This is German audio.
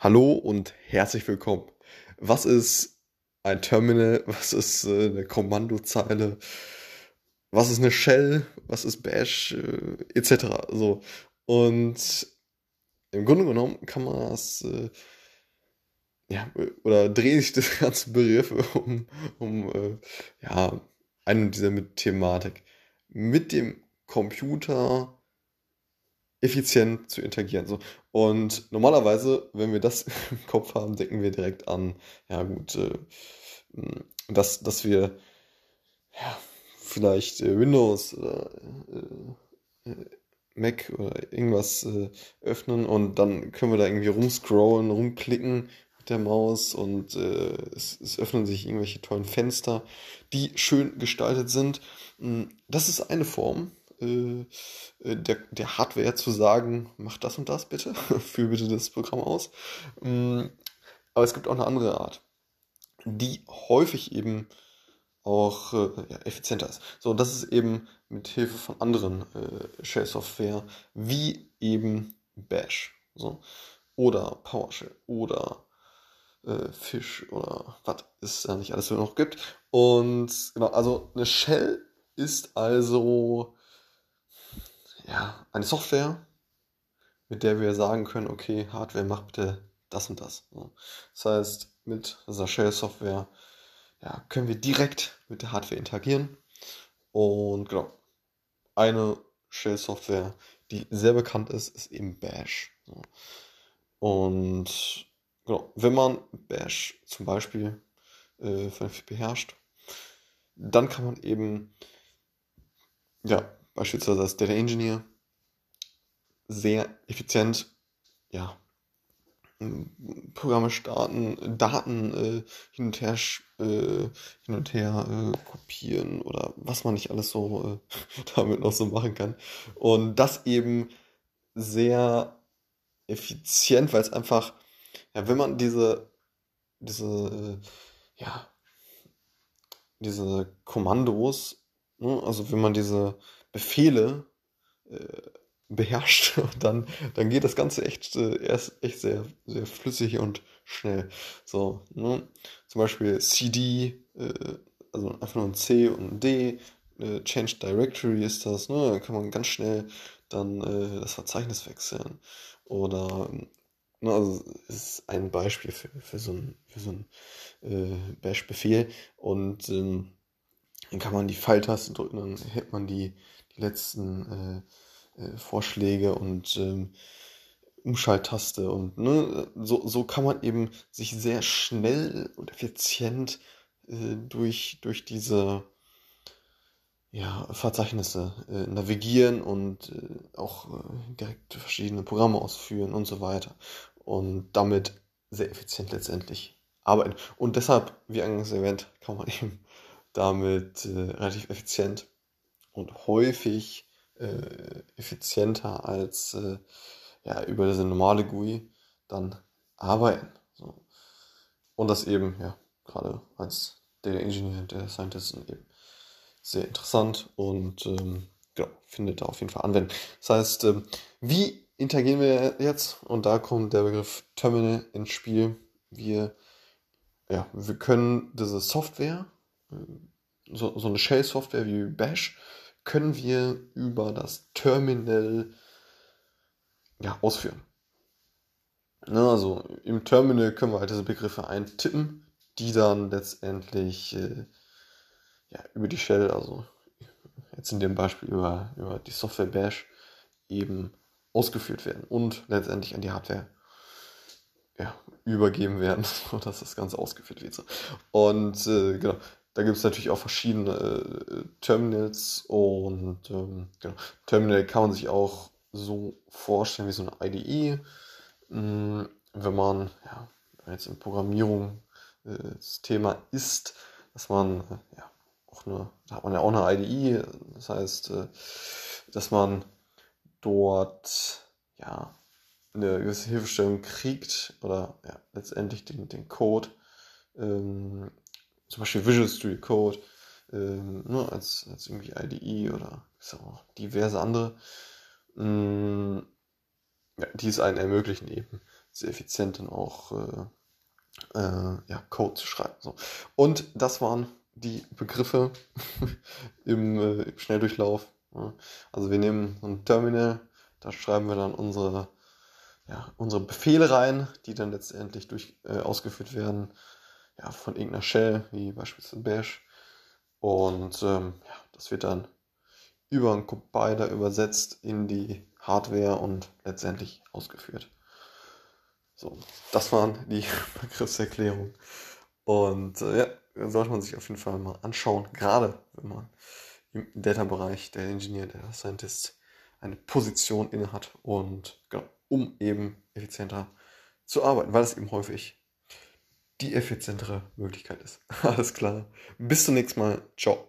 Hallo und herzlich willkommen. Was ist ein Terminal? Was ist äh, eine Kommandozeile? Was ist eine Shell? Was ist Bash? Äh, etc. So. Und im Grunde genommen kann man das, äh, ja, oder drehe ich das ganze Begriff um, um ja, eine dieser mit Thematik. Mit dem Computer effizient zu interagieren. So. Und normalerweise, wenn wir das im Kopf haben, denken wir direkt an, ja gut, äh, dass, dass wir ja, vielleicht äh, Windows oder äh, äh, Mac oder irgendwas äh, öffnen und dann können wir da irgendwie rumscrollen, rumklicken mit der Maus und äh, es, es öffnen sich irgendwelche tollen Fenster, die schön gestaltet sind. Hm, das ist eine Form äh, äh, der, der Hardware zu sagen, mach das und das bitte, führ bitte das Programm aus. Ähm, aber es gibt auch eine andere Art, die häufig eben auch äh, ja, effizienter ist. So, das ist eben mit Hilfe von anderen äh, Shell-Software, wie eben Bash so, oder PowerShell oder äh, Fish oder was es da nicht alles noch gibt. Und genau, also eine Shell ist also ja, eine Software, mit der wir sagen können, okay, Hardware macht bitte das und das. Das heißt, mit dieser Shell-Software ja, können wir direkt mit der Hardware interagieren. Und genau, eine Shell-Software, die sehr bekannt ist, ist eben Bash. Und genau, wenn man Bash zum Beispiel äh, vernünftig beherrscht, dann kann man eben ja, beispielsweise als Data Engineer sehr effizient ja, Programme starten, Daten äh, hin und her, äh, hin und her äh, kopieren oder was man nicht alles so äh, damit noch so machen kann. Und das eben sehr effizient, weil es einfach, ja, wenn man diese, diese, äh, ja, diese Kommandos, ne, also wenn man diese Befehle äh, beherrscht, dann, dann geht das Ganze echt, äh, erst echt sehr, sehr flüssig und schnell. So, ne? Zum Beispiel CD, äh, also einfach nur ein C und ein D, äh, Change Directory ist das, ne? Da kann man ganz schnell dann äh, das Verzeichnis wechseln. Oder ne, also ist ein Beispiel für, für so ein, für so ein äh, Bash-Befehl. Und ähm, dann kann man die Pfeiltaste drücken, dann hält man die letzten äh, äh, Vorschläge und ähm, Umschalttaste und ne, so, so kann man eben sich sehr schnell und effizient äh, durch, durch diese ja, Verzeichnisse äh, navigieren und äh, auch äh, direkt verschiedene Programme ausführen und so weiter. Und damit sehr effizient letztendlich arbeiten. Und deshalb, wie eingangs erwähnt, kann man eben damit äh, relativ effizient und häufig äh, effizienter als äh, ja, über diese normale GUI dann arbeiten. So. Und das eben, ja, gerade als Data Engineer, Data Scientist eben sehr interessant und ähm, genau, findet da auf jeden Fall Anwendung. Das heißt, ähm, wie interagieren wir jetzt? Und da kommt der Begriff Terminal ins Spiel. Wir, ja, wir können diese Software, so, so eine Shell-Software wie Bash, können wir über das Terminal ja, ausführen. Ne, also im Terminal können wir halt diese Begriffe eintippen, die dann letztendlich äh, ja, über die Shell, also jetzt in dem Beispiel über, über die Software Bash, eben ausgeführt werden und letztendlich an die Hardware ja, übergeben werden, sodass das Ganze ausgeführt wird. Und äh, genau, da gibt es natürlich auch verschiedene äh, Terminals und ähm, genau. Terminal kann man sich auch so vorstellen wie so eine IDE. Ähm, wenn man ja, jetzt in Programmierung äh, das Thema ist, dass man äh, ja auch eine, da hat man ja auch eine IDE, das heißt, äh, dass man dort ja eine gewisse Hilfestellung kriegt oder ja, letztendlich den, den Code ähm, zum Beispiel Visual Studio Code ähm, ne, als, als irgendwie IDE oder auch diverse andere, ähm, ja, die es einen ermöglichen, eben sehr effizient dann auch äh, äh, ja, Code zu schreiben. So. Und das waren die Begriffe im, äh, im Schnelldurchlauf. Ja. Also wir nehmen ein Terminal, da schreiben wir dann unsere, ja, unsere Befehle rein, die dann letztendlich durch, äh, ausgeführt werden ja, von irgendeiner Shell, wie beispielsweise Bash. Und ähm, ja, das wird dann über einen Compiler übersetzt in die Hardware und letztendlich ausgeführt. So, das waren die Begriffserklärungen. Und äh, ja, sollte man sich auf jeden Fall mal anschauen, gerade wenn man im Data-Bereich der Engineer, der Scientist eine Position inne hat und genau, um eben effizienter zu arbeiten, weil es eben häufig die effizientere Möglichkeit ist. Alles klar. Bis zum nächsten Mal. Ciao.